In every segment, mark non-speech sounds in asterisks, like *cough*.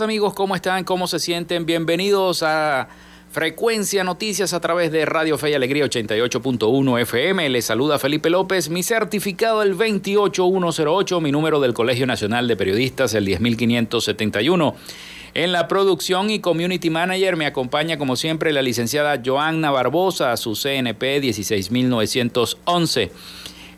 Amigos, ¿cómo están? ¿Cómo se sienten? Bienvenidos a Frecuencia Noticias a través de Radio Fe y Alegría 88.1 FM. Les saluda Felipe López, mi certificado el 28108, mi número del Colegio Nacional de Periodistas el 10571. En la producción y community manager me acompaña como siempre la licenciada Joanna Barbosa, su CNP 16911.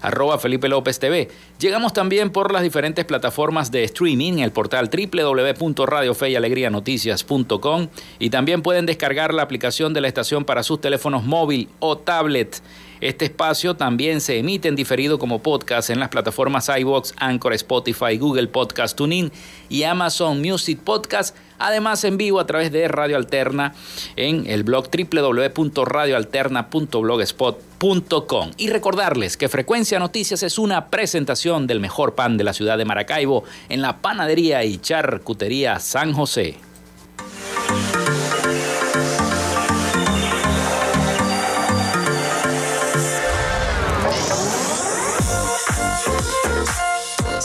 arroba Felipe López TV. Llegamos también por las diferentes plataformas de streaming, el portal www.radiofeyalegrianoticias.com y también pueden descargar la aplicación de la estación para sus teléfonos móvil o tablet. Este espacio también se emite en diferido como podcast en las plataformas iBox, Anchor, Spotify, Google Podcast, TuneIn y Amazon Music Podcast. Además en vivo a través de Radio Alterna en el blog www.radioalterna.blogspot.com. Y recordarles que Frecuencia Noticias es una presentación del mejor pan de la ciudad de Maracaibo en la panadería y charcutería San José.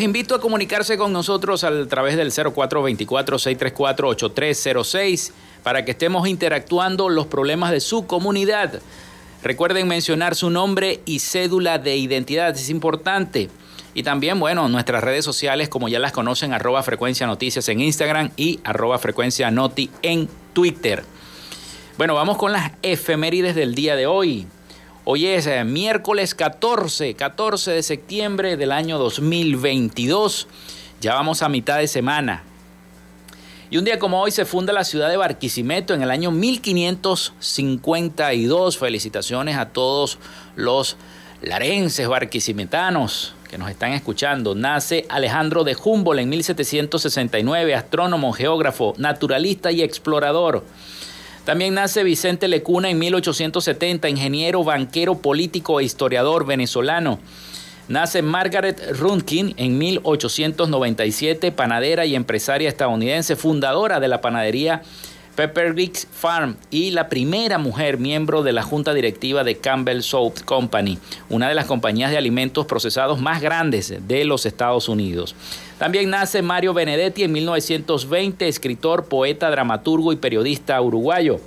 Los invito a comunicarse con nosotros a través del 0424-634-8306 para que estemos interactuando los problemas de su comunidad. Recuerden mencionar su nombre y cédula de identidad, es importante. Y también, bueno, nuestras redes sociales, como ya las conocen, arroba frecuencia noticias en Instagram y arroba frecuencia noti en Twitter. Bueno, vamos con las efemérides del día de hoy. Hoy es eh, miércoles 14, 14 de septiembre del año 2022. Ya vamos a mitad de semana. Y un día como hoy se funda la ciudad de Barquisimeto en el año 1552. Felicitaciones a todos los larenses barquisimetanos que nos están escuchando. Nace Alejandro de Humboldt en 1769, astrónomo, geógrafo, naturalista y explorador. También nace Vicente Lecuna en 1870, ingeniero, banquero, político e historiador venezolano. Nace Margaret Runkin en 1897, panadera y empresaria estadounidense, fundadora de la panadería Pepperidge Farm y la primera mujer miembro de la junta directiva de Campbell Soup Company, una de las compañías de alimentos procesados más grandes de los Estados Unidos. También nace Mario Benedetti en 1920, escritor, poeta, dramaturgo y periodista uruguayo.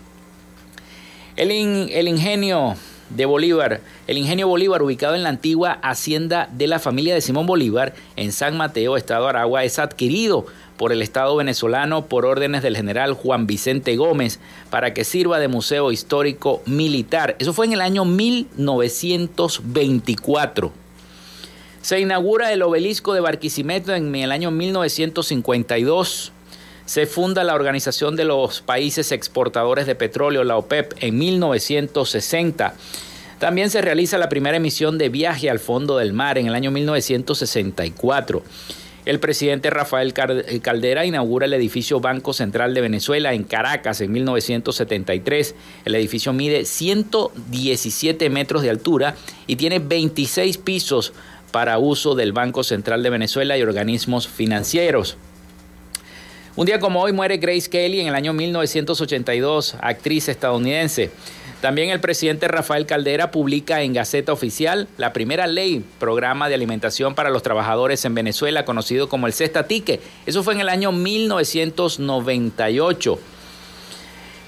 El, el ingenio de Bolívar. El ingenio Bolívar, ubicado en la antigua hacienda de la familia de Simón Bolívar, en San Mateo, Estado Aragua, es adquirido por el Estado venezolano por órdenes del general Juan Vicente Gómez para que sirva de museo histórico militar. Eso fue en el año 1924. Se inaugura el obelisco de Barquisimeto en el año 1952. Se funda la Organización de los Países Exportadores de Petróleo, la OPEP, en 1960. También se realiza la primera emisión de Viaje al Fondo del Mar en el año 1964. El presidente Rafael eh, Caldera inaugura el edificio Banco Central de Venezuela en Caracas en 1973. El edificio mide 117 metros de altura y tiene 26 pisos para uso del Banco Central de Venezuela y organismos financieros. Un día como hoy muere Grace Kelly en el año 1982, actriz estadounidense. También el presidente Rafael Caldera publica en Gaceta Oficial la primera ley, programa de alimentación para los trabajadores en Venezuela, conocido como el Cesta Tique. Eso fue en el año 1998.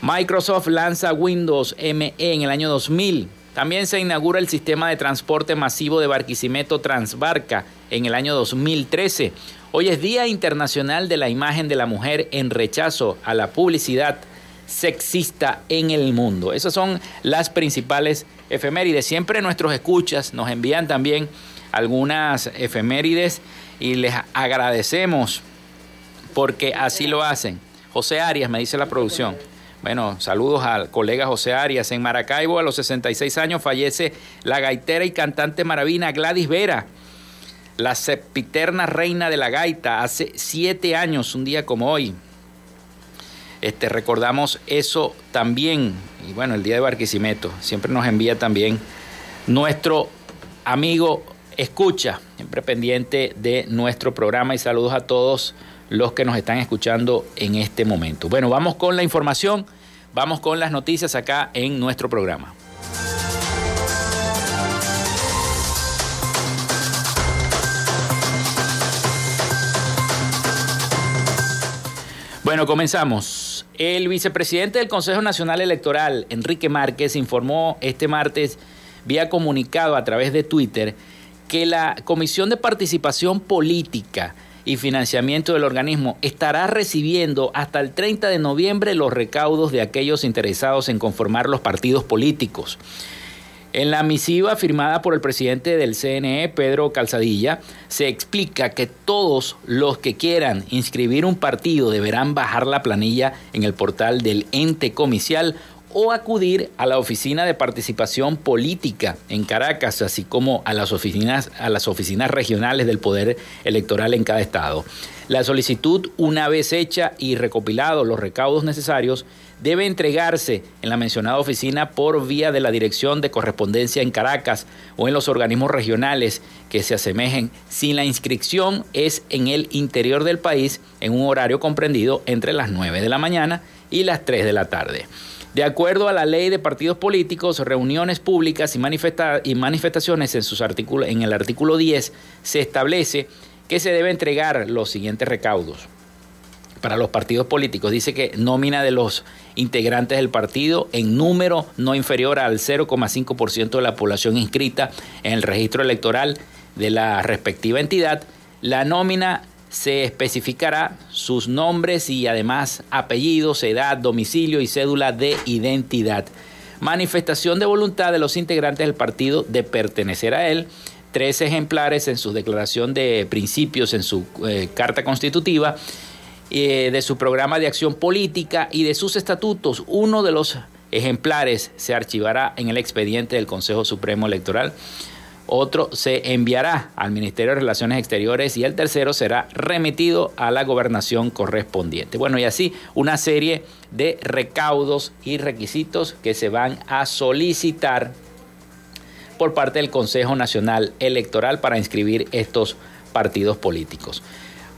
Microsoft lanza Windows ME en el año 2000. También se inaugura el sistema de transporte masivo de Barquisimeto Transbarca en el año 2013. Hoy es Día Internacional de la Imagen de la Mujer en rechazo a la publicidad sexista en el mundo. Esas son las principales efemérides. Siempre nuestros escuchas nos envían también algunas efemérides y les agradecemos porque así lo hacen. José Arias, me dice la producción. Bueno, saludos al colega José Arias. En Maracaibo, a los 66 años, fallece la gaitera y cantante maravina Gladys Vera, la sepiterna reina de la gaita, hace siete años, un día como hoy. Este, recordamos eso también. Y bueno, el día de Barquisimeto siempre nos envía también nuestro amigo Escucha, siempre pendiente de nuestro programa y saludos a todos los que nos están escuchando en este momento. Bueno, vamos con la información, vamos con las noticias acá en nuestro programa. Bueno, comenzamos. El vicepresidente del Consejo Nacional Electoral, Enrique Márquez, informó este martes vía comunicado a través de Twitter que la Comisión de Participación Política y Financiamiento del organismo estará recibiendo hasta el 30 de noviembre los recaudos de aquellos interesados en conformar los partidos políticos. En la misiva firmada por el presidente del CNE, Pedro Calzadilla, se explica que todos los que quieran inscribir un partido deberán bajar la planilla en el portal del ente comicial o acudir a la oficina de participación política en Caracas, así como a las oficinas, a las oficinas regionales del poder electoral en cada estado. La solicitud, una vez hecha y recopilados los recaudos necesarios, debe entregarse en la mencionada oficina por vía de la Dirección de Correspondencia en Caracas o en los organismos regionales que se asemejen si la inscripción es en el interior del país en un horario comprendido entre las 9 de la mañana y las 3 de la tarde. De acuerdo a la ley de partidos políticos, reuniones públicas y, manifestaciones en, sus en el artículo 10 se establece que se debe entregar los siguientes recaudos para los partidos políticos. Dice que nómina de los integrantes del partido en número no inferior al 0,5% de la población inscrita en el registro electoral de la respectiva entidad. La nómina se especificará sus nombres y además apellidos, edad, domicilio y cédula de identidad. Manifestación de voluntad de los integrantes del partido de pertenecer a él. Tres ejemplares en su declaración de principios en su eh, carta constitutiva eh, de su programa de acción política y de sus estatutos. Uno de los ejemplares se archivará en el expediente del Consejo Supremo Electoral. Otro se enviará al Ministerio de Relaciones Exteriores y el tercero será remitido a la gobernación correspondiente. Bueno, y así una serie de recaudos y requisitos que se van a solicitar por parte del Consejo Nacional Electoral para inscribir estos partidos políticos.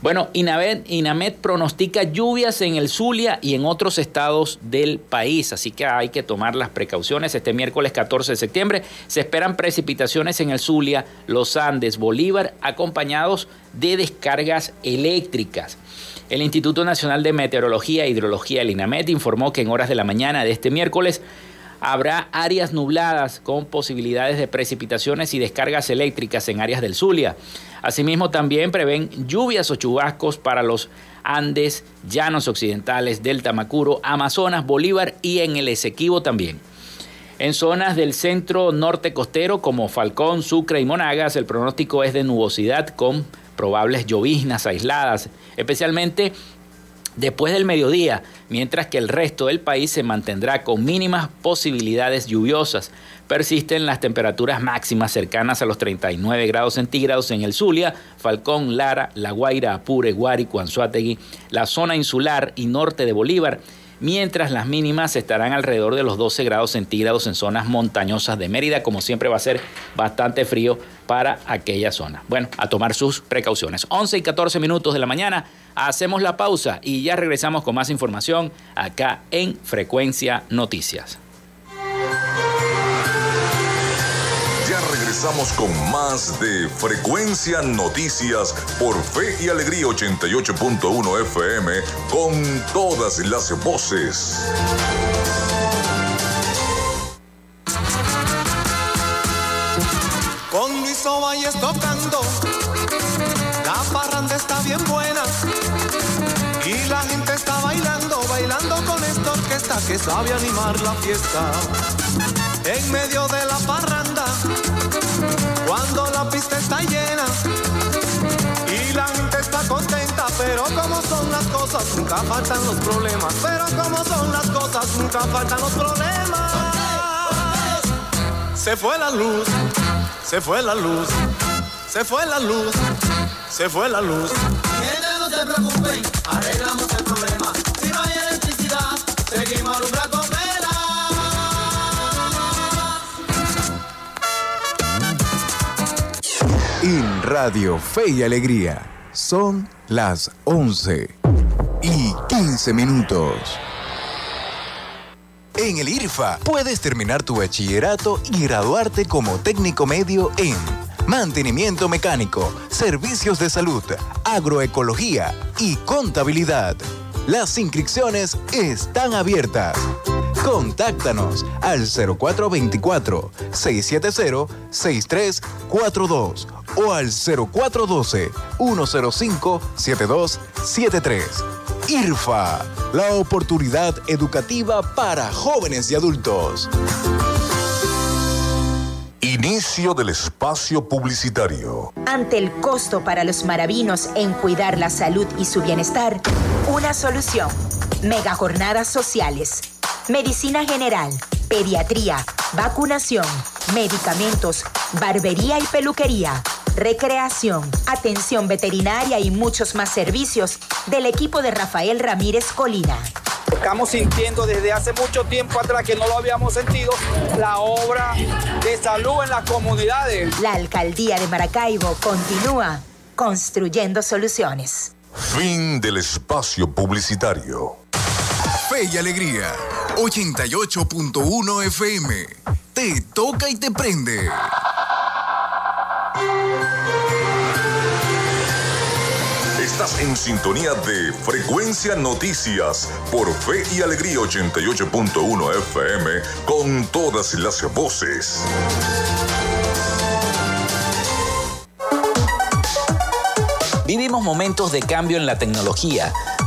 Bueno, INAMED, pronostica lluvias en el Zulia y en otros estados del país, así que hay que tomar las precauciones. Este miércoles 14 de septiembre se esperan precipitaciones en el Zulia, los Andes, Bolívar, acompañados de descargas eléctricas. El Instituto Nacional de Meteorología e Hidrología, el INAMED, informó que en horas de la mañana de este miércoles habrá áreas nubladas con posibilidades de precipitaciones y descargas eléctricas en áreas del Zulia. Asimismo, también prevén lluvias o chubascos para los Andes, Llanos Occidentales, Delta Macuro, Amazonas, Bolívar y en el Esequibo también. En zonas del centro norte costero como Falcón, Sucre y Monagas, el pronóstico es de nubosidad con probables lloviznas aisladas, especialmente después del mediodía, mientras que el resto del país se mantendrá con mínimas posibilidades lluviosas. Persisten las temperaturas máximas cercanas a los 39 grados centígrados en el Zulia, Falcón, Lara, La Guaira, Apure, Guari, Cuanzuategui, la zona insular y norte de Bolívar, mientras las mínimas estarán alrededor de los 12 grados centígrados en zonas montañosas de Mérida, como siempre va a ser bastante frío para aquella zona. Bueno, a tomar sus precauciones. 11 y 14 minutos de la mañana, hacemos la pausa y ya regresamos con más información acá en Frecuencia Noticias. Regresamos con más de Frecuencia Noticias por Fe y Alegría 88.1 FM con todas las voces. Con Luis Ovalles tocando, la parranda está bien buena. Y la gente está bailando, bailando con esta orquesta que sabe animar la fiesta. En medio de la parranda cuando la pista está llena y la gente está contenta, pero como son las cosas, nunca faltan los problemas, pero como son las cosas, nunca faltan los problemas. Se fue la luz, se fue la luz, se fue la luz, se fue la luz. Gente, no Radio Fe y Alegría son las 11 y 15 minutos. En el IRFA puedes terminar tu bachillerato y graduarte como técnico medio en mantenimiento mecánico, servicios de salud, agroecología y contabilidad. Las inscripciones están abiertas. Contáctanos al 0424-670-6342 o al 0412-105-7273. IRFA, la oportunidad educativa para jóvenes y adultos. Inicio del espacio publicitario. Ante el costo para los maravinos en cuidar la salud y su bienestar, una solución. Mega jornadas sociales. Medicina general, pediatría, vacunación, medicamentos, barbería y peluquería recreación, atención veterinaria y muchos más servicios del equipo de Rafael Ramírez Colina. Estamos sintiendo desde hace mucho tiempo atrás que no lo habíamos sentido la obra de salud en las comunidades. La alcaldía de Maracaibo continúa construyendo soluciones. Fin del espacio publicitario. Fe y Alegría, 88.1 FM. Te toca y te prende. Estás en sintonía de Frecuencia Noticias por Fe y Alegría 88.1 FM con todas las voces. Vivimos momentos de cambio en la tecnología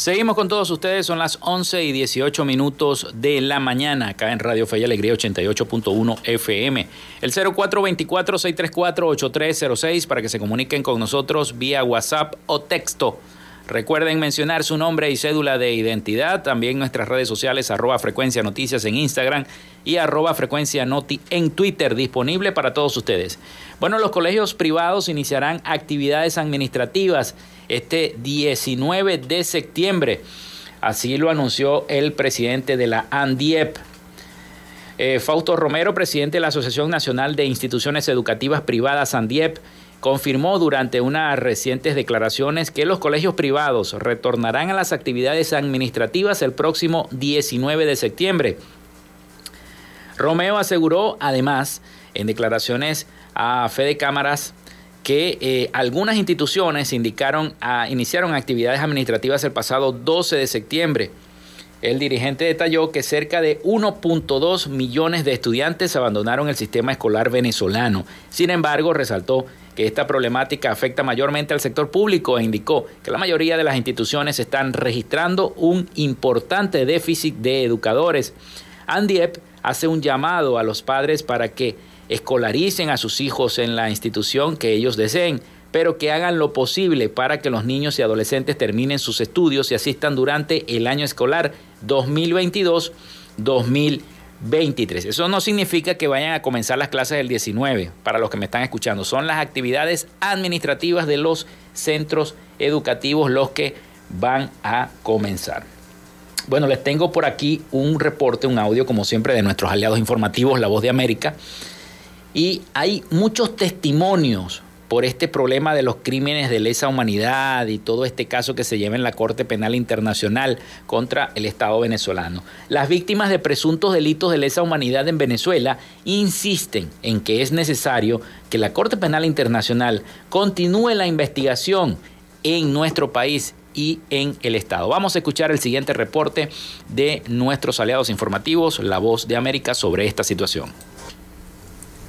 Seguimos con todos ustedes, son las 11 y 18 minutos de la mañana acá en Radio Fe y Alegría 88.1 FM. El 0424-634-8306 para que se comuniquen con nosotros vía WhatsApp o texto Recuerden mencionar su nombre y cédula de identidad. También nuestras redes sociales, arroba frecuencia noticias en Instagram y arroba frecuencia noti en Twitter, disponible para todos ustedes. Bueno, los colegios privados iniciarán actividades administrativas este 19 de septiembre. Así lo anunció el presidente de la ANDIEP. Eh, Fausto Romero, presidente de la Asociación Nacional de Instituciones Educativas Privadas ANDIEP, confirmó durante unas recientes declaraciones que los colegios privados retornarán a las actividades administrativas el próximo 19 de septiembre. Romeo aseguró además en declaraciones a Fede Cámaras que eh, algunas instituciones indicaron a, iniciaron actividades administrativas el pasado 12 de septiembre. El dirigente detalló que cerca de 1.2 millones de estudiantes abandonaron el sistema escolar venezolano. Sin embargo, resaltó que esta problemática afecta mayormente al sector público e indicó que la mayoría de las instituciones están registrando un importante déficit de educadores. Andiep hace un llamado a los padres para que escolaricen a sus hijos en la institución que ellos deseen, pero que hagan lo posible para que los niños y adolescentes terminen sus estudios y asistan durante el año escolar 2022-2023. 23. Eso no significa que vayan a comenzar las clases el 19, para los que me están escuchando. Son las actividades administrativas de los centros educativos los que van a comenzar. Bueno, les tengo por aquí un reporte, un audio, como siempre, de nuestros aliados informativos, La Voz de América. Y hay muchos testimonios por este problema de los crímenes de lesa humanidad y todo este caso que se lleva en la Corte Penal Internacional contra el Estado venezolano. Las víctimas de presuntos delitos de lesa humanidad en Venezuela insisten en que es necesario que la Corte Penal Internacional continúe la investigación en nuestro país y en el Estado. Vamos a escuchar el siguiente reporte de nuestros aliados informativos, La Voz de América, sobre esta situación.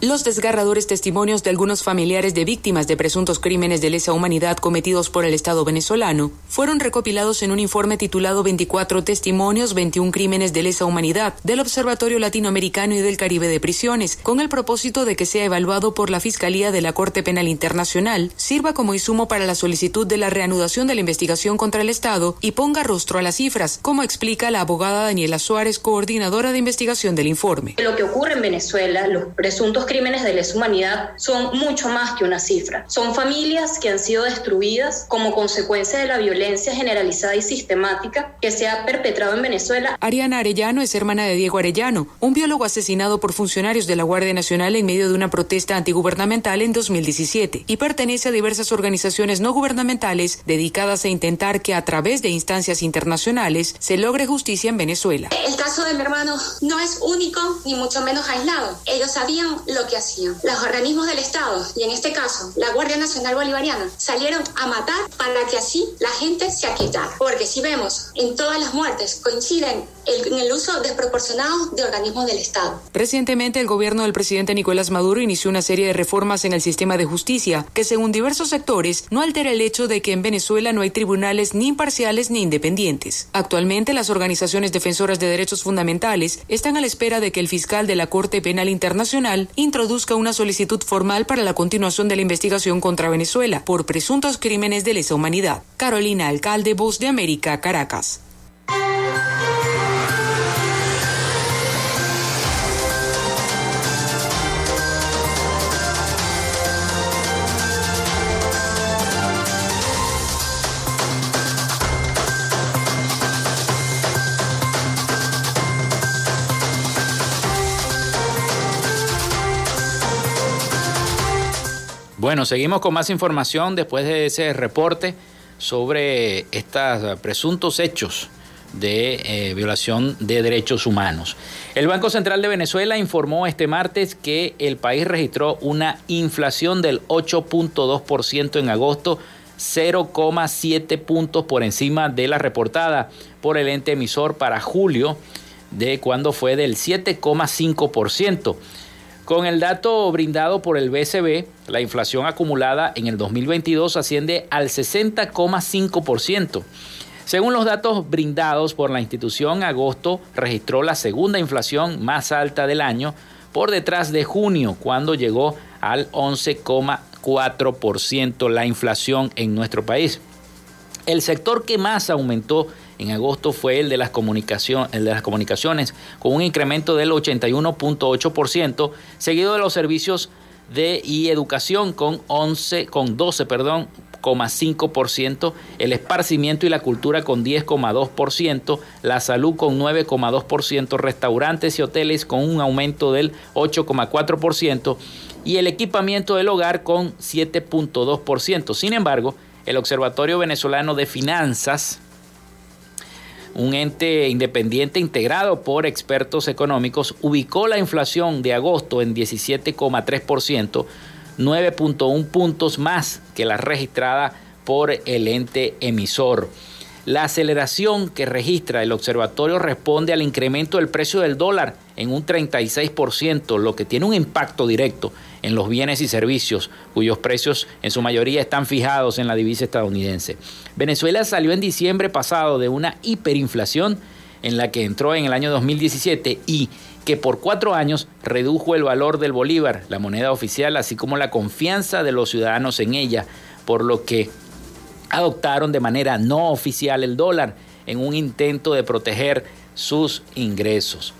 Los desgarradores testimonios de algunos familiares de víctimas de presuntos crímenes de lesa humanidad cometidos por el Estado venezolano fueron recopilados en un informe titulado 24 testimonios, 21 crímenes de lesa humanidad del Observatorio Latinoamericano y del Caribe de Prisiones, con el propósito de que sea evaluado por la Fiscalía de la Corte Penal Internacional, sirva como insumo para la solicitud de la reanudación de la investigación contra el Estado y ponga rostro a las cifras, como explica la abogada Daniela Suárez, coordinadora de investigación del informe. Lo que ocurre en Venezuela, los presuntos crímenes de lesa humanidad son mucho más que una cifra. Son familias que han sido destruidas como consecuencia de la violencia generalizada y sistemática que se ha perpetrado en Venezuela. Ariana Arellano es hermana de Diego Arellano, un biólogo asesinado por funcionarios de la Guardia Nacional en medio de una protesta antigubernamental en 2017 y pertenece a diversas organizaciones no gubernamentales dedicadas a intentar que a través de instancias internacionales se logre justicia en Venezuela. El caso de mi hermano no es único ni mucho menos aislado. Ellos sabían lo que hacían. Los organismos del Estado, y en este caso la Guardia Nacional Bolivariana, salieron a matar para que así la gente se aquietara. Porque si vemos en todas las muertes coinciden en el uso desproporcionado de organismos del Estado. Recientemente, el gobierno del presidente Nicolás Maduro inició una serie de reformas en el sistema de justicia que, según diversos sectores, no altera el hecho de que en Venezuela no hay tribunales ni imparciales ni independientes. Actualmente, las organizaciones defensoras de derechos fundamentales están a la espera de que el fiscal de la Corte Penal Internacional introduzca una solicitud formal para la continuación de la investigación contra Venezuela por presuntos crímenes de lesa humanidad. Carolina Alcalde, Voz de América, Caracas. Bueno, seguimos con más información después de ese reporte sobre estos presuntos hechos de eh, violación de derechos humanos. El Banco Central de Venezuela informó este martes que el país registró una inflación del 8.2% en agosto, 0,7 puntos por encima de la reportada por el ente emisor para julio, de cuando fue del 7,5%. Con el dato brindado por el BCB, la inflación acumulada en el 2022 asciende al 60,5%. Según los datos brindados por la institución, agosto registró la segunda inflación más alta del año, por detrás de junio, cuando llegó al 11,4% la inflación en nuestro país. El sector que más aumentó en agosto fue el de las, el de las comunicaciones, con un incremento del 81.8%, seguido de los servicios de y educación con 11, con 12, perdón, el esparcimiento y la cultura con 10,2%, la salud con 9,2%, restaurantes y hoteles con un aumento del 8,4% y el equipamiento del hogar con 7,2%. Sin embargo, el Observatorio Venezolano de Finanzas un ente independiente integrado por expertos económicos, ubicó la inflación de agosto en 17,3%, 9.1 puntos más que la registrada por el ente emisor. La aceleración que registra el observatorio responde al incremento del precio del dólar en un 36%, lo que tiene un impacto directo en los bienes y servicios, cuyos precios en su mayoría están fijados en la divisa estadounidense. Venezuela salió en diciembre pasado de una hiperinflación en la que entró en el año 2017 y que por cuatro años redujo el valor del bolívar, la moneda oficial, así como la confianza de los ciudadanos en ella, por lo que adoptaron de manera no oficial el dólar en un intento de proteger sus ingresos.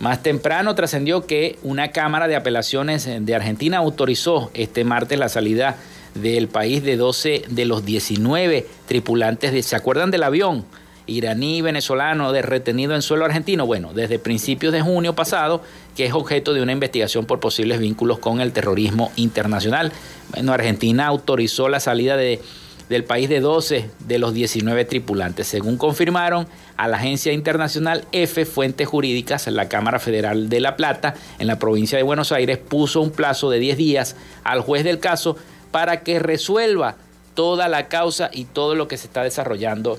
Más temprano trascendió que una Cámara de Apelaciones de Argentina autorizó este martes la salida del país de 12 de los 19 tripulantes de, ¿se acuerdan del avión? iraní venezolano de retenido en suelo argentino, bueno, desde principios de junio pasado, que es objeto de una investigación por posibles vínculos con el terrorismo internacional. Bueno, Argentina autorizó la salida de del país de 12 de los 19 tripulantes. Según confirmaron a la agencia internacional F Fuentes Jurídicas, la Cámara Federal de La Plata, en la provincia de Buenos Aires, puso un plazo de 10 días al juez del caso para que resuelva toda la causa y todo lo que se está desarrollando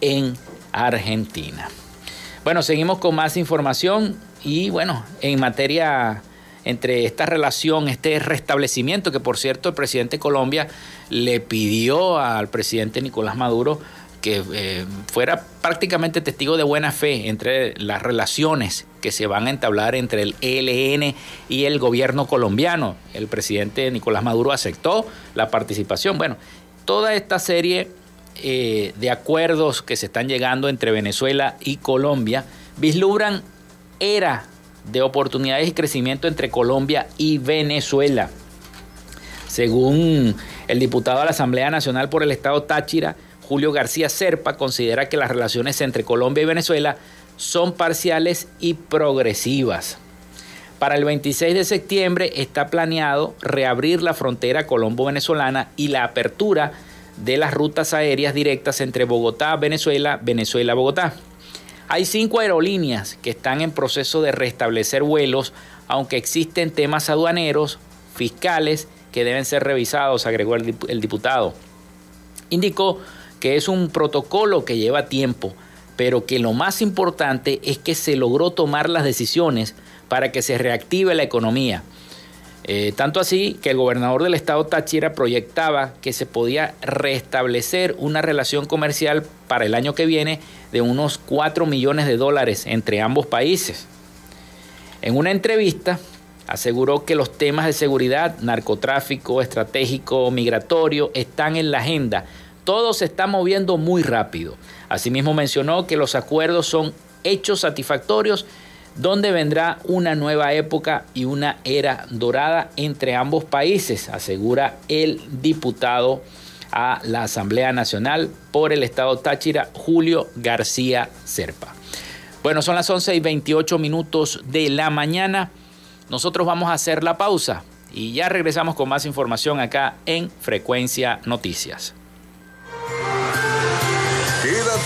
en Argentina. Bueno, seguimos con más información y bueno, en materia entre esta relación, este restablecimiento, que por cierto el presidente de Colombia le pidió al presidente Nicolás Maduro que eh, fuera prácticamente testigo de buena fe entre las relaciones que se van a entablar entre el ELN y el gobierno colombiano. El presidente Nicolás Maduro aceptó la participación. Bueno, toda esta serie eh, de acuerdos que se están llegando entre Venezuela y Colombia vislumbran era de oportunidades y crecimiento entre Colombia y Venezuela. Según el diputado de la Asamblea Nacional por el Estado Táchira, Julio García Serpa, considera que las relaciones entre Colombia y Venezuela son parciales y progresivas. Para el 26 de septiembre está planeado reabrir la frontera colombo-venezolana y la apertura de las rutas aéreas directas entre Bogotá, Venezuela, Venezuela, Bogotá. Hay cinco aerolíneas que están en proceso de restablecer vuelos, aunque existen temas aduaneros, fiscales, que deben ser revisados, agregó el diputado. Indicó que es un protocolo que lleva tiempo, pero que lo más importante es que se logró tomar las decisiones para que se reactive la economía. Eh, tanto así que el gobernador del estado Táchira proyectaba que se podía restablecer una relación comercial para el año que viene de unos 4 millones de dólares entre ambos países. En una entrevista aseguró que los temas de seguridad, narcotráfico, estratégico, migratorio están en la agenda. Todo se está moviendo muy rápido. Asimismo mencionó que los acuerdos son hechos satisfactorios donde vendrá una nueva época y una era dorada entre ambos países, asegura el diputado a la Asamblea Nacional por el Estado Táchira, Julio García Serpa. Bueno, son las 11 y 28 minutos de la mañana. Nosotros vamos a hacer la pausa y ya regresamos con más información acá en Frecuencia Noticias.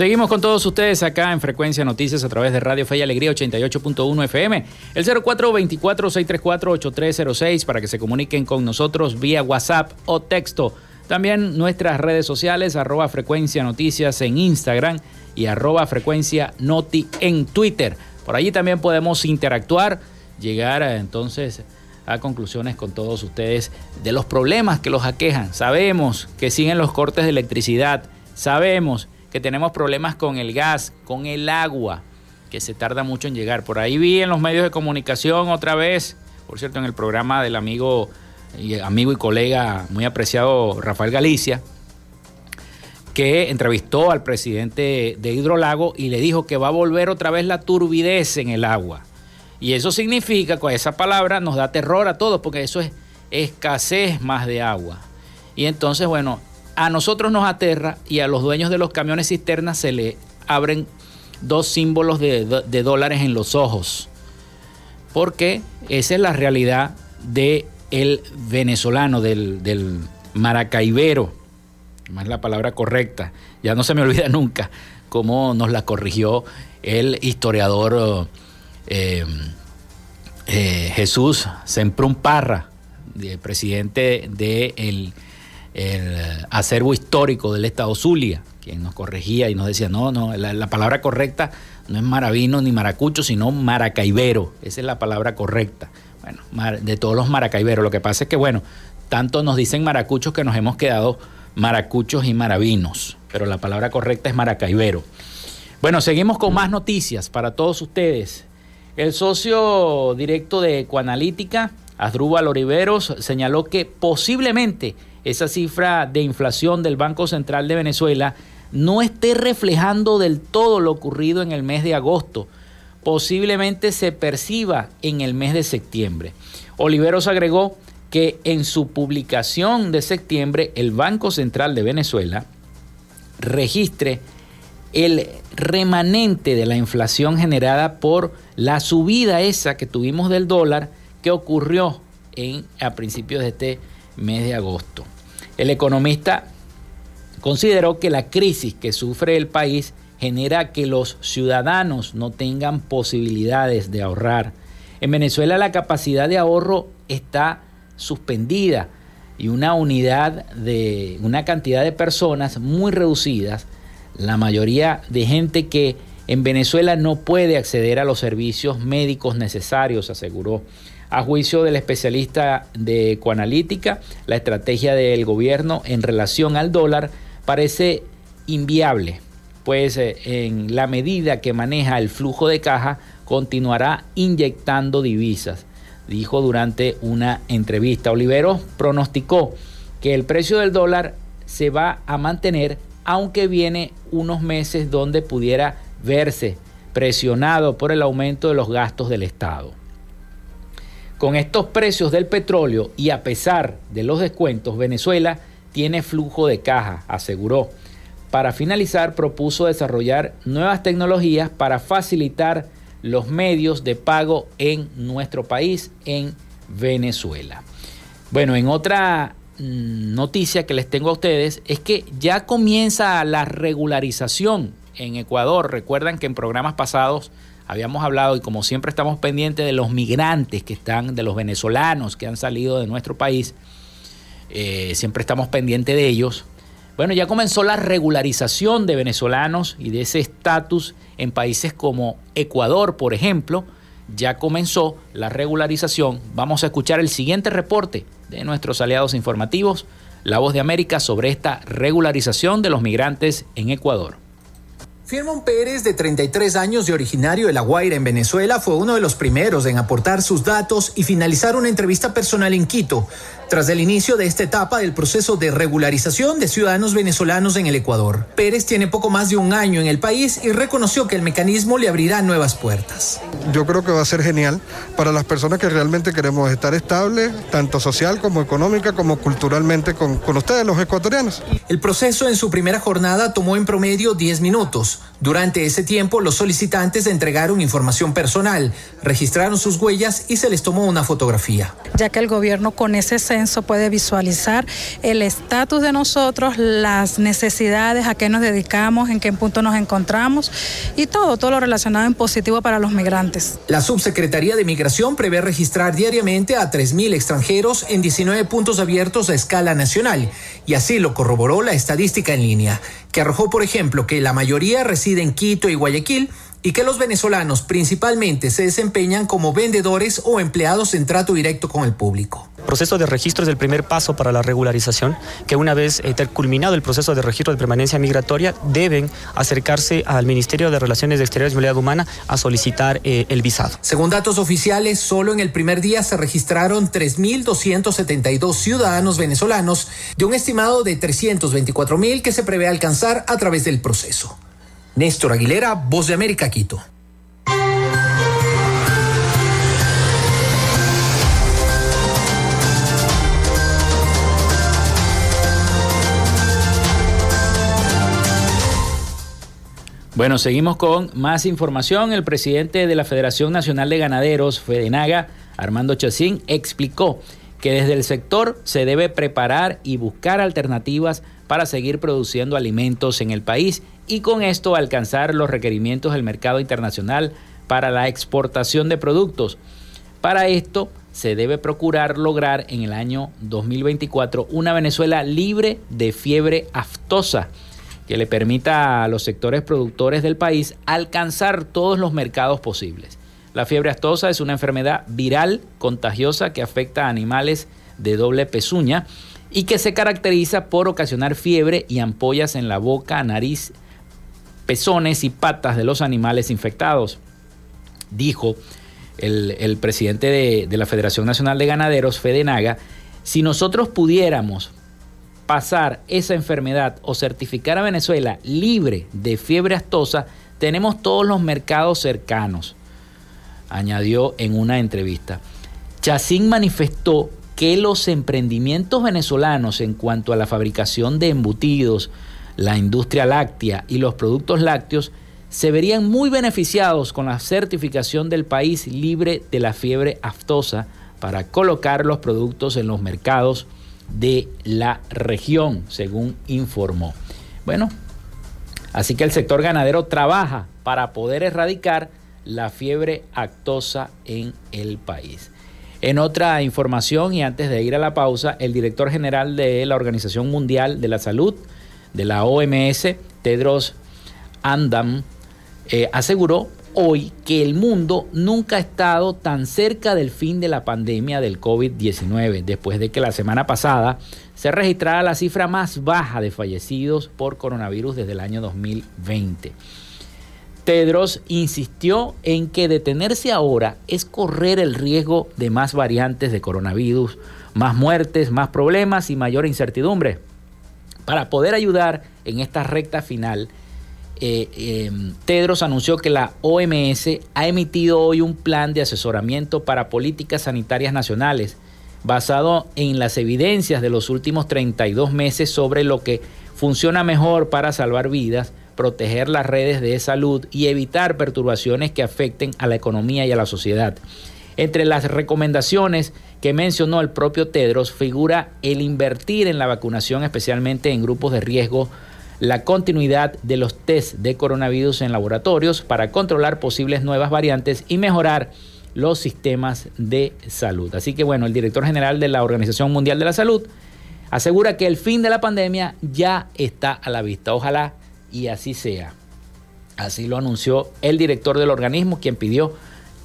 Seguimos con todos ustedes acá en Frecuencia Noticias a través de Radio Fe y Alegría 88.1 FM, el 0424-634-8306 para que se comuniquen con nosotros vía WhatsApp o texto. También nuestras redes sociales, arroba Frecuencia Noticias en Instagram y arroba Frecuencia Noti en Twitter. Por allí también podemos interactuar, llegar entonces a conclusiones con todos ustedes de los problemas que los aquejan. Sabemos que siguen los cortes de electricidad, sabemos tenemos problemas con el gas, con el agua, que se tarda mucho en llegar. Por ahí vi en los medios de comunicación otra vez, por cierto, en el programa del amigo amigo y colega muy apreciado Rafael Galicia, que entrevistó al presidente de Hidrolago y le dijo que va a volver otra vez la turbidez en el agua. Y eso significa, con esa palabra nos da terror a todos, porque eso es escasez más de agua. Y entonces, bueno, a nosotros nos aterra y a los dueños de los camiones cisternas se le abren dos símbolos de, dólares en los ojos. Porque esa es la realidad del el venezolano, del, del maracaibero, más la palabra correcta, ya no se me olvida *laughs* nunca cómo nos la corrigió el historiador eh, eh, Jesús Semprún Parra, presidente del el acervo histórico del Estado Zulia, quien nos corregía y nos decía, no, no, la, palabra correcta no es maravino ni maracucho, sino maracaibero. Esa es la palabra correcta. Bueno, de todos los maracaiberos. Lo que pasa es que, bueno, tanto nos dicen maracuchos que nos hemos quedado maracuchos y maravinos, pero la palabra correcta es maracaibero. Bueno, seguimos con más noticias para todos ustedes. El socio directo de Ecoanalítica, Asdrúbal Oliveros, señaló que posiblemente esa cifra de inflación del Banco Central de Venezuela no esté reflejando del todo lo ocurrido en el mes de agosto. Posiblemente se perciba en el mes de septiembre. Oliveros agregó que en su publicación de septiembre el Banco Central de Venezuela registre el remanente de la inflación generada por la subida esa que tuvimos del dólar que ocurrió en, a principios de este mes de agosto. El economista consideró que la crisis que sufre el país genera que los ciudadanos no tengan posibilidades de ahorrar. En Venezuela la capacidad de ahorro está suspendida y una unidad de una cantidad de personas muy reducidas, la mayoría de gente que en Venezuela no puede acceder a los servicios médicos necesarios, aseguró. A juicio del especialista de Ecoanalítica, la estrategia del gobierno en relación al dólar parece inviable, pues eh, en la medida que maneja el flujo de caja, continuará inyectando divisas dijo durante una entrevista. Olivero pronosticó que el precio del dólar se va a mantener, aunque viene unos meses donde pudiera verse presionado por el aumento de los gastos del Estado. Con estos precios del petróleo y a pesar de los descuentos, Venezuela tiene flujo de caja, aseguró. Para finalizar, propuso desarrollar nuevas tecnologías para facilitar los medios de pago en nuestro país, en Venezuela. Bueno, en otra mm, noticia que les tengo a ustedes es que ya comienza la regularización en Ecuador. Recuerdan que en programas pasados habíamos hablado y como siempre estamos pendientes de los migrantes que están, de los venezolanos que han salido de nuestro país, eh, siempre estamos pendientes de ellos. Bueno, ya comenzó la regularización de venezolanos y de ese estatus en países como Ecuador, por ejemplo. Ya comenzó la regularización. Vamos a escuchar el siguiente reporte de nuestros aliados informativos, La Voz de América, sobre esta regularización de los migrantes en Ecuador. Firmón Pérez, de 33 años y originario de La Guaira en Venezuela, fue uno de los primeros en aportar sus datos y finalizar una entrevista personal en Quito, tras el inicio de esta etapa del proceso de regularización de ciudadanos venezolanos en el Ecuador. Pérez tiene poco más de un año en el país y reconoció que el mecanismo le abrirá nuevas puertas. Yo creo que va a ser genial para las personas que realmente queremos estar estables, tanto social como económica, como culturalmente con, con ustedes, los ecuatorianos. El proceso en su primera jornada tomó en promedio 10 minutos. Durante ese tiempo, los solicitantes entregaron información personal, registraron sus huellas y se les tomó una fotografía. Ya que el gobierno con ese censo puede visualizar el estatus de nosotros, las necesidades, a qué nos dedicamos, en qué punto nos encontramos y todo, todo lo relacionado en positivo para los migrantes. La Subsecretaría de Migración prevé registrar diariamente a 3.000 extranjeros en 19 puntos abiertos a escala nacional y así lo corroboró la estadística en línea, que arrojó, por ejemplo, que la mayoría reside en Quito y Guayaquil y que los venezolanos principalmente se desempeñan como vendedores o empleados en trato directo con el público. El proceso de registro es el primer paso para la regularización, que una vez eh, culminado el proceso de registro de permanencia migratoria, deben acercarse al Ministerio de Relaciones Exteriores y Movilidad Humana a solicitar eh, el visado. Según datos oficiales, solo en el primer día se registraron 3.272 ciudadanos venezolanos de un estimado de 324.000 que se prevé alcanzar a través del proceso. Néstor Aguilera, Voz de América, Quito. Bueno, seguimos con más información. El presidente de la Federación Nacional de Ganaderos, Fedenaga, Armando Chacín, explicó que desde el sector se debe preparar y buscar alternativas para seguir produciendo alimentos en el país y con esto alcanzar los requerimientos del mercado internacional para la exportación de productos. Para esto se debe procurar lograr en el año 2024 una Venezuela libre de fiebre aftosa que le permita a los sectores productores del país alcanzar todos los mercados posibles. La fiebre aftosa es una enfermedad viral contagiosa que afecta a animales de doble pezuña y que se caracteriza por ocasionar fiebre y ampollas en la boca, nariz, pezones y patas de los animales infectados. Dijo el, presidente de, la Federación Nacional de Ganaderos, Fedenaga, si nosotros pudiéramos pasar esa enfermedad o certificar a Venezuela libre de fiebre aftosa, tenemos todos los mercados cercanos, añadió en una entrevista. Chacín manifestó que los emprendimientos venezolanos en cuanto a la fabricación de embutidos, la industria láctea y los productos lácteos se verían muy beneficiados con la certificación del país libre de la fiebre aftosa para colocar los productos en los mercados de la región, según informó. Bueno, así que el sector ganadero trabaja para poder erradicar la fiebre actosa en el país. En otra información y antes de ir a la pausa, el director general de la Organización Mundial de la Salud, de la OMS, Tedros Andam, eh, aseguró hoy que el mundo nunca ha estado tan cerca del fin de la pandemia del COVID-19, después de que la semana pasada se registrara la cifra más baja de fallecidos por coronavirus desde el año 2020. Tedros insistió en que detenerse ahora es correr el riesgo de más variantes de coronavirus, más muertes, más problemas y mayor incertidumbre. Para poder ayudar en esta recta final, eh, em, Tedros anunció que la OMS ha emitido hoy un plan de asesoramiento para políticas sanitarias nacionales basado en las evidencias de los últimos 32 meses sobre lo que funciona mejor para salvar vidas, proteger las redes de salud y evitar perturbaciones que afecten a la economía y a la sociedad. Entre las recomendaciones que mencionó el propio Tedros figura el invertir en la vacunación especialmente en grupos de riesgo la continuidad de los test de coronavirus en laboratorios para controlar posibles nuevas variantes y mejorar los sistemas de salud. Así que bueno, el director general de la Organización Mundial de la Salud asegura que el fin de la pandemia ya está a la vista. Ojalá y así sea. Así lo anunció el director del organismo, quien pidió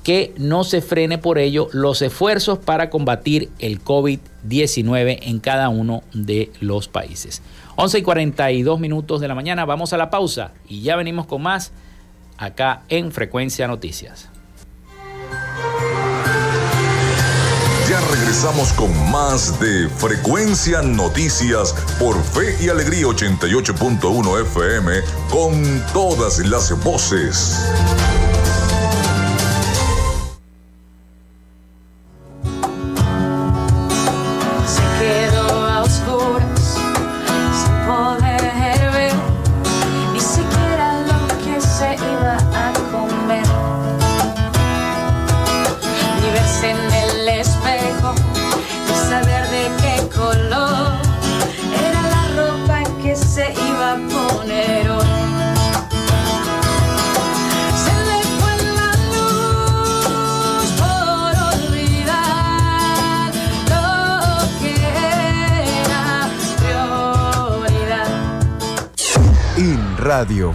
que no se frene por ello los esfuerzos para combatir el COVID-19 en cada uno de los países. 11 y 42 minutos de la mañana, vamos a la pausa y ya venimos con más acá en Frecuencia Noticias. Ya regresamos con más de Frecuencia Noticias por Fe y Alegría 88.1 FM con todas las voces.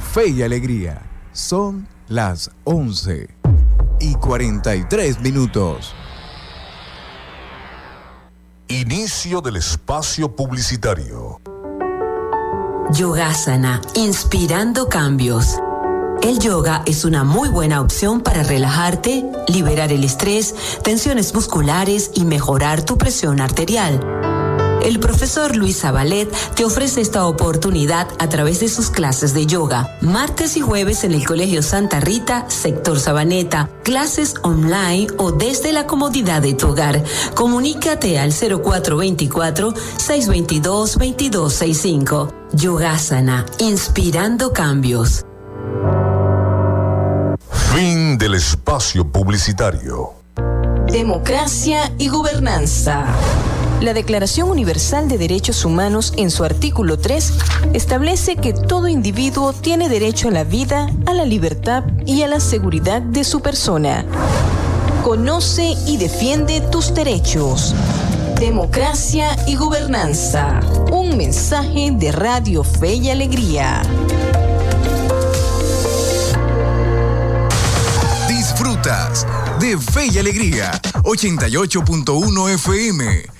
Fe y Alegría. Son las 11 y 43 minutos. Inicio del espacio publicitario. Yogasana, inspirando cambios. El yoga es una muy buena opción para relajarte, liberar el estrés, tensiones musculares y mejorar tu presión arterial. El profesor Luis Zabalet te ofrece esta oportunidad a través de sus clases de yoga, martes y jueves en el Colegio Santa Rita, sector Sabaneta, clases online o desde la comodidad de tu hogar. Comunícate al 0424-622-2265. Yogasana, inspirando cambios. Fin del espacio publicitario. Democracia y gobernanza. La Declaración Universal de Derechos Humanos en su artículo 3 establece que todo individuo tiene derecho a la vida, a la libertad y a la seguridad de su persona. Conoce y defiende tus derechos. Democracia y gobernanza. Un mensaje de Radio Fe y Alegría. Disfrutas de Fe y Alegría 88.1 FM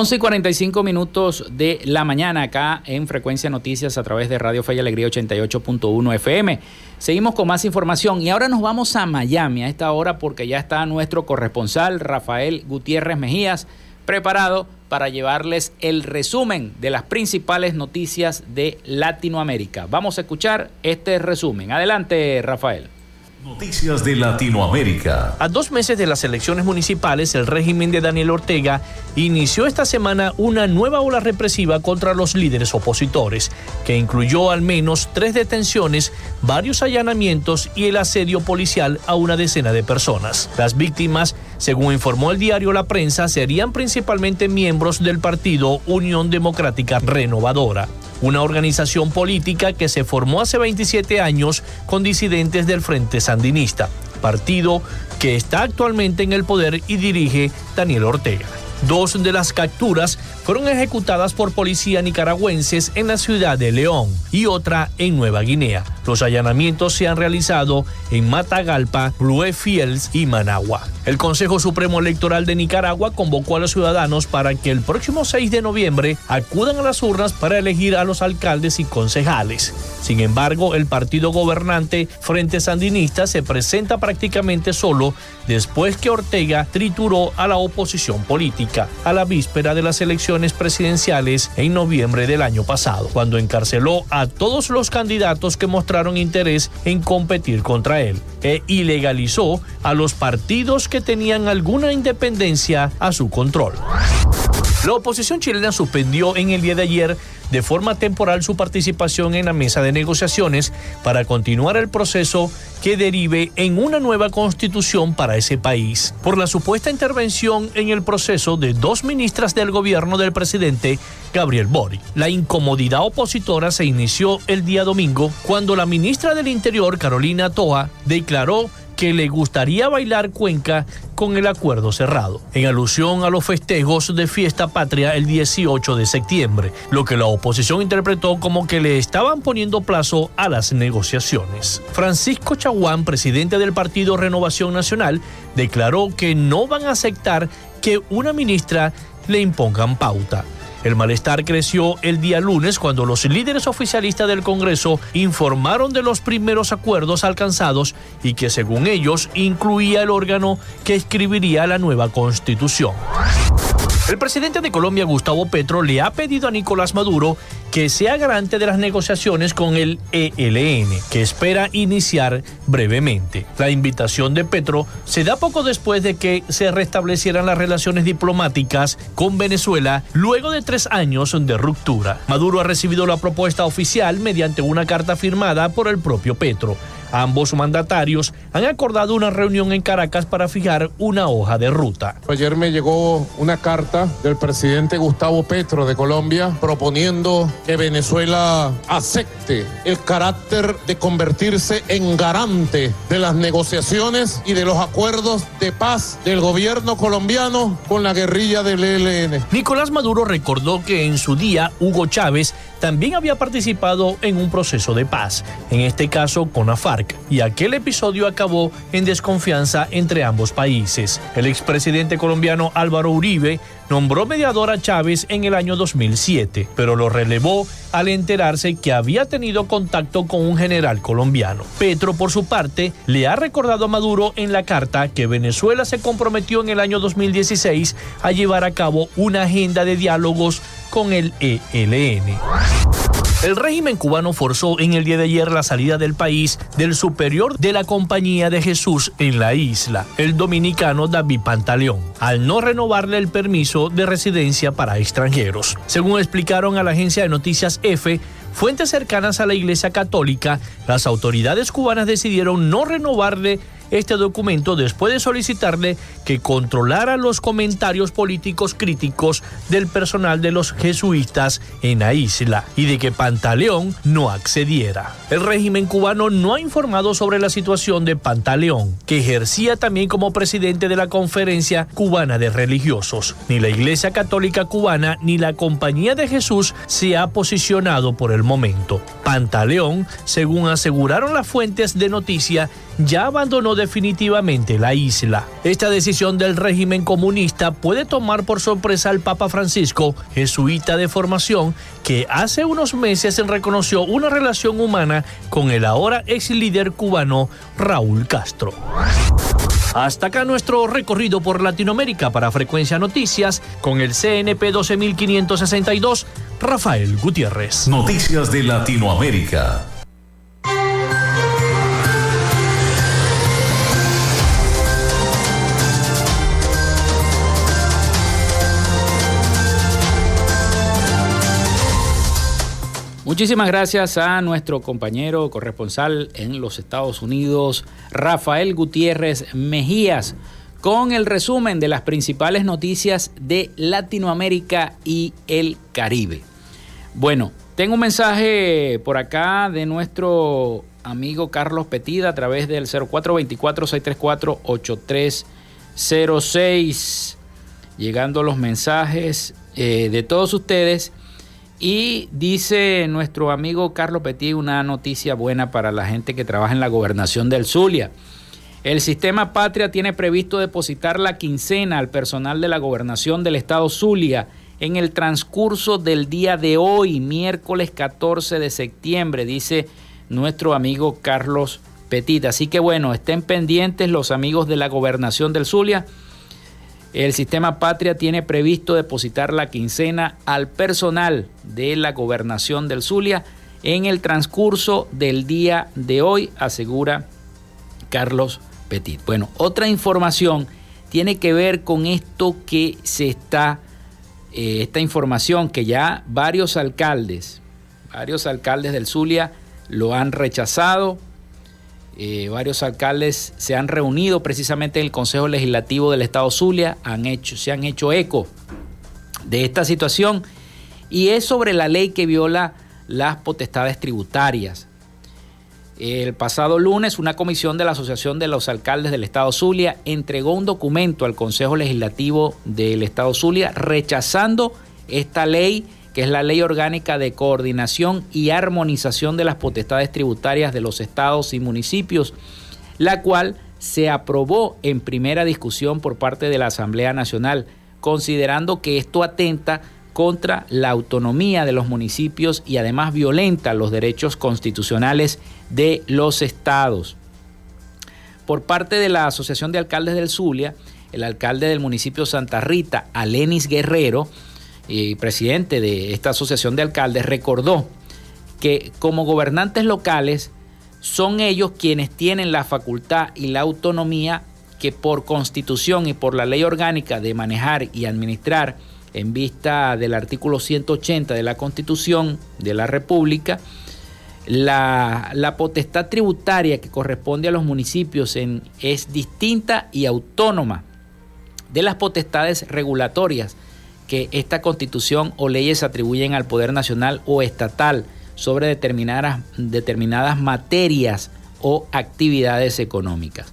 11 y 45 minutos de la mañana acá en Frecuencia Noticias a través de Radio Fe y Alegría 88.1 FM. Seguimos con más información y ahora nos vamos a Miami a esta hora porque ya está nuestro corresponsal Rafael Gutiérrez Mejías preparado para llevarles el resumen de las principales noticias de Latinoamérica. Vamos a escuchar este resumen. Adelante, Rafael. Noticias de Latinoamérica. A dos meses de las elecciones municipales, el régimen de Daniel Ortega inició esta semana una nueva ola represiva contra los líderes opositores, que incluyó al menos tres detenciones, varios allanamientos y el asedio policial a una decena de personas. Las víctimas, según informó el diario La Prensa, serían principalmente miembros del partido Unión Democrática Renovadora una organización política que se formó hace 27 años con disidentes del Frente Sandinista, partido que está actualmente en el poder y dirige Daniel Ortega. Dos de las capturas fueron ejecutadas por policía nicaragüenses en la ciudad de León y otra en Nueva Guinea. Los allanamientos se han realizado en Matagalpa, Blue Fields y Managua. El Consejo Supremo Electoral de Nicaragua convocó a los ciudadanos para que el próximo 6 de noviembre acudan a las urnas para elegir a los alcaldes y concejales. Sin embargo, el partido gobernante Frente Sandinista se presenta prácticamente solo después que Ortega trituró a la oposición política a la víspera de las elecciones presidenciales en noviembre del año pasado, cuando encarceló a todos los candidatos que mostraron interés en competir contra él e ilegalizó a los partidos que tenían alguna independencia a su control. La oposición chilena suspendió en el día de ayer de forma temporal su participación en la mesa de negociaciones para continuar el proceso que derive en una nueva constitución para ese país, por la supuesta intervención en el proceso de dos ministras del gobierno del presidente Gabriel Boric. La incomodidad opositora se inició el día domingo cuando la ministra del Interior, Carolina Toa, declaró que le gustaría bailar cuenca con el acuerdo cerrado, en alusión a los festejos de fiesta patria el 18 de septiembre, lo que la interpretó como que le estaban poniendo plazo a las negociaciones. Francisco Chaguán, presidente del partido Renovación Nacional, declaró que no van a aceptar que una ministra le impongan pauta. El malestar creció el día lunes cuando los líderes oficialistas del Congreso informaron de los primeros acuerdos alcanzados y que según ellos incluía el órgano que escribiría la nueva constitución. El presidente de Colombia, Gustavo Petro, le ha pedido a Nicolás Maduro que sea garante de las negociaciones con el ELN, que espera iniciar brevemente. La invitación de Petro se da poco después de que se restablecieran las relaciones diplomáticas con Venezuela luego de tres años de ruptura. Maduro ha recibido la propuesta oficial mediante una carta firmada por el propio Petro. Ambos mandatarios han acordado una reunión en Caracas para fijar una hoja de ruta. Ayer me llegó una carta del presidente Gustavo Petro de Colombia proponiendo que Venezuela acepte el carácter de convertirse en garante de las negociaciones y de los acuerdos de paz del gobierno colombiano con la guerrilla del ELN. Nicolás Maduro recordó que en su día Hugo Chávez también había participado en un proceso de paz, en este caso con la FARC, y aquel episodio acabó en desconfianza entre ambos países. El expresidente colombiano Álvaro Uribe nombró mediador a Chávez en el año 2007, pero lo relevó al enterarse que había tenido contacto con un general colombiano. Petro, por su parte, le ha recordado a Maduro en la carta que Venezuela se comprometió en el año 2016 a llevar a cabo una agenda de diálogos con el ELN. El régimen cubano forzó en el día de ayer la salida del país del superior de la Compañía de Jesús en la isla, el dominicano David Pantaleón, al no renovarle el permiso de residencia para extranjeros. Según explicaron a la agencia de noticias EFE, fuentes cercanas a la Iglesia Católica, las autoridades cubanas decidieron no renovarle este documento después de solicitarle que controlara los comentarios políticos críticos del personal de los jesuitas en la isla y de que Pantaleón no accediera. El régimen cubano no ha informado sobre la situación de Pantaleón, que ejercía también como presidente de la Conferencia Cubana de Religiosos. Ni la Iglesia Católica Cubana ni la Compañía de Jesús se ha posicionado por el momento. Pantaleón, según aseguraron las fuentes de noticia, ya abandonó definitivamente la isla. Esta decisión del régimen comunista puede tomar por sorpresa al Papa Francisco, jesuita de formación, que hace unos meses reconoció una relación humana con el ahora ex líder cubano Raúl Castro. Hasta acá nuestro recorrido por Latinoamérica para Frecuencia Noticias con el CNP 12562, Rafael Gutiérrez. Noticias de Latinoamérica. Muchísimas gracias a nuestro compañero corresponsal en los Estados Unidos, Rafael Gutiérrez Mejías, con el resumen de las principales noticias de Latinoamérica y el Caribe. Bueno, tengo un mensaje por acá de nuestro amigo Carlos Petida a través del 0424-634-8306. Llegando los mensajes eh, de todos ustedes. Y dice nuestro amigo Carlos Petit una noticia buena para la gente que trabaja en la gobernación del Zulia. El sistema Patria tiene previsto depositar la quincena al personal de la gobernación del estado Zulia en el transcurso del día de hoy, miércoles 14 de septiembre, dice nuestro amigo Carlos Petit. Así que bueno, estén pendientes los amigos de la gobernación del Zulia el sistema Patria tiene previsto depositar la quincena al personal de la gobernación del Zulia en el transcurso del día de hoy, asegura Carlos Petit. Bueno, otra información tiene que ver con esto que se está, eh, esta información que ya varios alcaldes, varios alcaldes del Zulia lo han rechazado, eh, varios alcaldes se han reunido precisamente en el Consejo Legislativo del Estado Zulia, han hecho, se han hecho eco de esta situación y es sobre la ley que viola las potestades tributarias. El pasado lunes, una comisión de la Asociación de los Alcaldes del Estado Zulia entregó un documento al Consejo Legislativo del Estado Zulia rechazando esta ley que es la Ley Orgánica de Coordinación y Armonización de las Potestades Tributarias de los Estados y Municipios, la cual se aprobó en primera discusión por parte de la Asamblea Nacional, considerando que esto atenta contra la autonomía de los municipios y además violenta los derechos constitucionales de los estados. Por parte de la Asociación de Alcaldes del Zulia, el alcalde del municipio Santa Rita, Alenis Guerrero, y presidente de esta asociación de alcaldes, recordó que como gobernantes locales son ellos quienes tienen la facultad y la autonomía que por constitución y por la ley orgánica de manejar y administrar en vista del artículo 180 de la constitución de la República, la, la potestad tributaria que corresponde a los municipios es distinta y autónoma de las potestades regulatorias que esta constitución o leyes atribuyen al Poder Nacional o estatal sobre determinadas, determinadas materias o actividades económicas.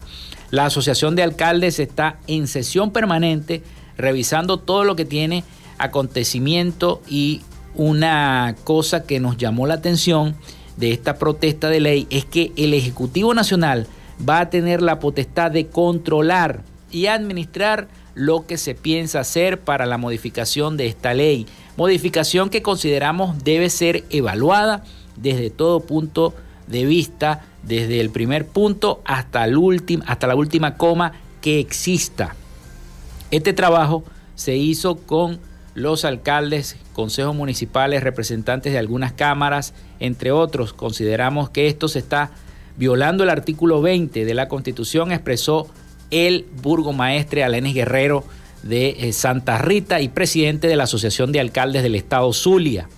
La Asociación de Alcaldes está en sesión permanente revisando todo lo que tiene acontecimiento y una cosa que nos llamó la atención de esta protesta de ley es que el Ejecutivo Nacional va a tener la potestad de controlar y administrar lo que se piensa hacer para la modificación de esta ley. Modificación que consideramos debe ser evaluada desde todo punto de vista, desde el primer punto hasta, el hasta la última coma que exista. Este trabajo se hizo con los alcaldes, consejos municipales, representantes de algunas cámaras, entre otros. Consideramos que esto se está violando el artículo 20 de la Constitución, expresó el burgomaestre Alenis Guerrero de eh, Santa Rita y presidente de la Asociación de Alcaldes del Estado Zulia.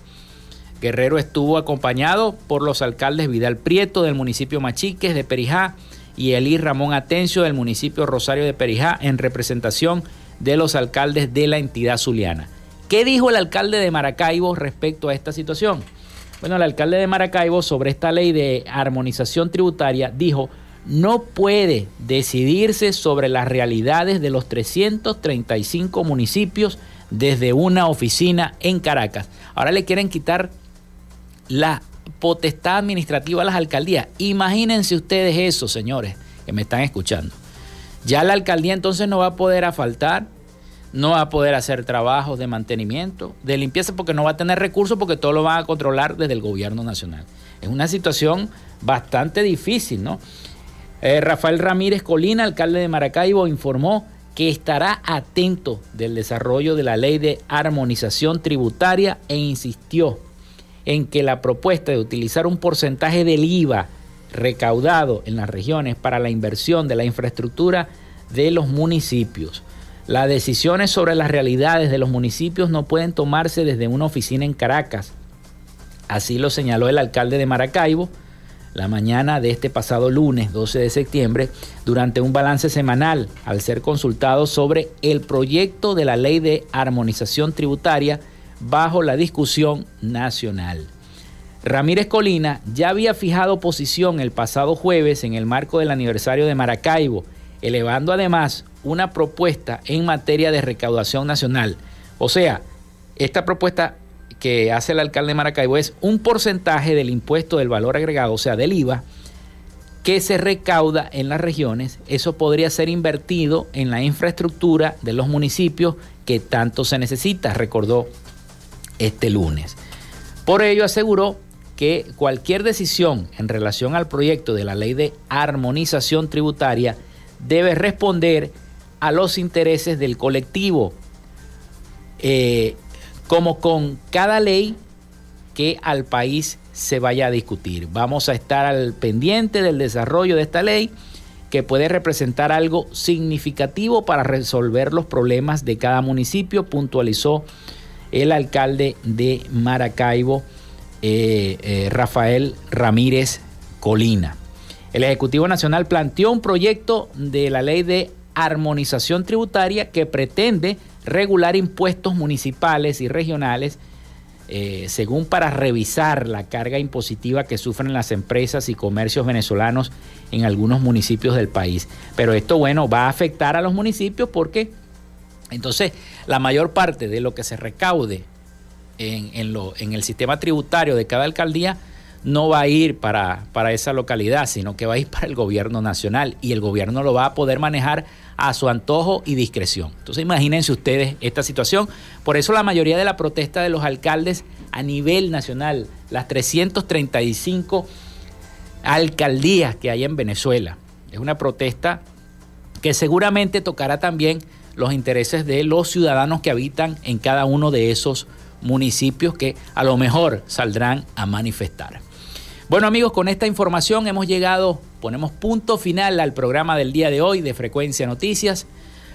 Guerrero estuvo acompañado por los alcaldes Vidal Prieto del municipio Machiques de Perijá y Elí Ramón Atencio del municipio Rosario de Perijá en representación de los alcaldes de la entidad zuliana. ¿Qué dijo el alcalde de Maracaibo respecto a esta situación? Bueno, el alcalde de Maracaibo sobre esta ley de armonización tributaria dijo, no puede decidirse sobre las realidades de los 335 municipios desde una oficina en Caracas. Ahora le quieren quitar la potestad administrativa a las alcaldías. Imagínense ustedes eso, señores, que me están escuchando. Ya la alcaldía entonces no va a poder asfaltar, no va a poder hacer trabajos de mantenimiento, de limpieza, porque no va a tener recursos, porque todo lo van a controlar desde el gobierno nacional. Es una situación bastante difícil, ¿no? Eh, Rafael Ramírez Colina, alcalde de Maracaibo, informó que estará atento del desarrollo de la ley de armonización tributaria e insistió en que la propuesta de utilizar un porcentaje del IVA recaudado en las regiones para la inversión de la infraestructura de los municipios. Las decisiones sobre las realidades de los municipios no pueden tomarse desde una oficina en Caracas. Así lo señaló el alcalde de Maracaibo la mañana de este pasado lunes 12 de septiembre durante un balance semanal al ser consultado sobre el proyecto de la ley de armonización tributaria bajo la discusión nacional. Ramírez Colina ya había fijado posición el pasado jueves en el marco del aniversario de Maracaibo, elevando además una propuesta en materia de recaudación nacional. O sea, esta propuesta que hace el alcalde de Maracaibo es un porcentaje del impuesto del valor agregado, o sea, del IVA, que se recauda en las regiones. Eso podría ser invertido en la infraestructura de los municipios que tanto se necesita, recordó este lunes. Por ello aseguró que cualquier decisión en relación al proyecto de la ley de armonización tributaria debe responder a los intereses del colectivo, eh, como con cada ley que al país se vaya a discutir. Vamos a estar al pendiente del desarrollo de esta ley que puede representar algo significativo para resolver los problemas de cada municipio, puntualizó el alcalde de Maracaibo, eh, eh, Rafael Ramírez Colina. El Ejecutivo Nacional planteó un proyecto de la ley de armonización tributaria que pretende regular impuestos municipales y regionales eh, según para revisar la carga impositiva que sufren las empresas y comercios venezolanos en algunos municipios del país. Pero esto, bueno, va a afectar a los municipios porque entonces, la mayor parte de lo que se recaude en, el sistema tributario de cada alcaldía no va a ir para, para, esa localidad, sino que va a ir para el gobierno nacional y el gobierno lo va a poder manejar a su antojo y discreción. Entonces imagínense ustedes esta situación. Por eso la mayoría de la protesta de los alcaldes a nivel nacional, las 335 alcaldías que hay en Venezuela, es una protesta que seguramente tocará también los intereses de los ciudadanos que habitan en cada uno de esos municipios que a lo mejor saldrán a manifestar. Bueno amigos, con esta información hemos llegado, ponemos punto final al programa del día de hoy de Frecuencia Noticias.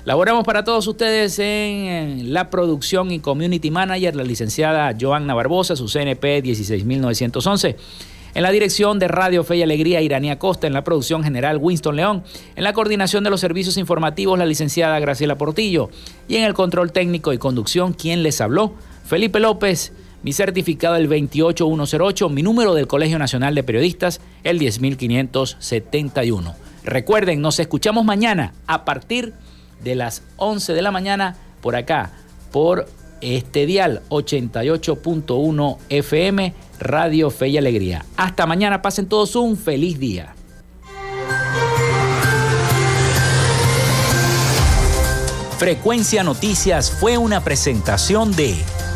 Laboramos para todos ustedes en la producción y community manager, la licenciada Joanna Barbosa, su CNP 16911. En la dirección de Radio Fe y Alegría, Iranía Costa. En la producción general, Winston León. En la coordinación de los servicios informativos, la licenciada Graciela Portillo. Y en el control técnico y conducción, ¿quién les habló? Felipe López. Mi certificado el 28108, mi número del Colegio Nacional de Periodistas el 10571. Recuerden, nos escuchamos mañana a partir de las 11 de la mañana por acá, por este dial 88.1 FM Radio Fe y Alegría. Hasta mañana, pasen todos un feliz día. Frecuencia Noticias fue una presentación de